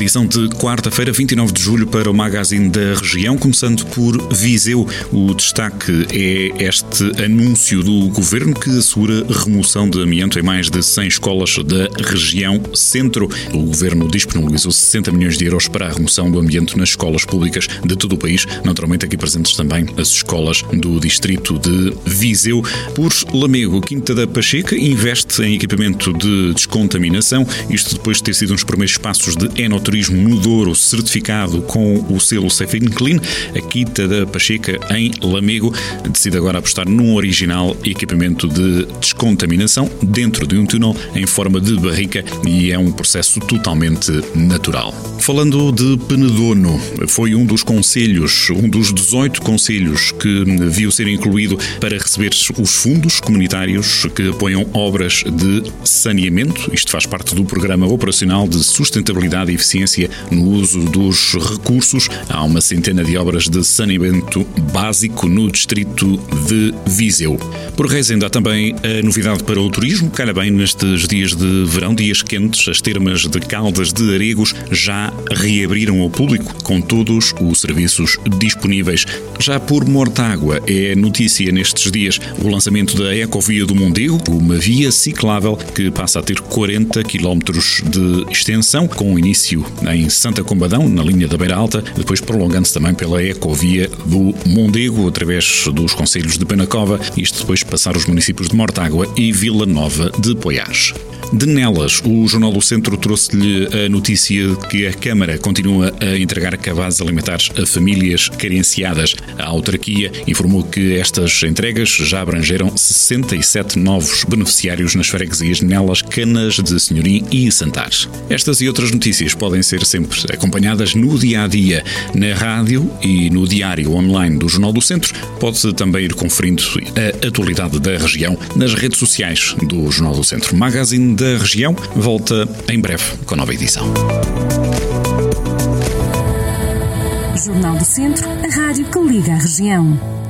Edição de quarta-feira, 29 de julho, para o Magazine da Região, começando por Viseu. O destaque é este anúncio do governo que assegura remoção de amianto em mais de 100 escolas da região centro. O governo disponibilizou 60 milhões de euros para a remoção do amianto nas escolas públicas de todo o país, naturalmente aqui presentes também as escolas do distrito de Viseu. Por Lamego, Quinta da Pacheca investe em equipamento de descontaminação, isto depois de ter sido uns primeiros passos de enoturismo turismo no Douro, certificado com o selo Safe Clean, a Quinta da Pacheca, em Lamego, decide agora apostar num original equipamento de descontaminação dentro de um túnel em forma de barrica e é um processo totalmente natural. Falando de Penedono, foi um dos conselhos, um dos 18 conselhos que viu ser incluído para receber os fundos comunitários que apoiam obras de saneamento. Isto faz parte do Programa Operacional de Sustentabilidade e Eficiência no uso dos recursos. Há uma centena de obras de saneamento básico no distrito de Viseu. Por Reisende há também a novidade para o turismo. Calha bem nestes dias de verão, dias quentes, as termas de Caldas de Aregos já reabriram ao público com todos os serviços disponíveis. Já por Mortágua é notícia nestes dias o lançamento da Ecovia do Mondego, uma via ciclável que passa a ter 40 km de extensão, com início em Santa Combadão, na linha da Beira Alta, depois prolongando-se também pela ecovia do Mondego, através dos conselhos de Penacova, isto depois passar os municípios de Mortágua e Vila Nova de Poiás. De Nelas, o Jornal do Centro trouxe-lhe a notícia de que a Câmara continua a entregar cabazes alimentares a famílias carenciadas. A autarquia informou que estas entregas já abrangeram 67 novos beneficiários nas freguesias Nelas, Canas de Senhorim e Santares. Estas e outras notícias podem ser sempre acompanhadas no dia a dia na rádio e no diário online do Jornal do Centro. Pode também ir conferindo a atualidade da região nas redes sociais do Jornal do Centro. Magazine da região volta em breve com nova edição. Jornal do Centro, a rádio que liga a região.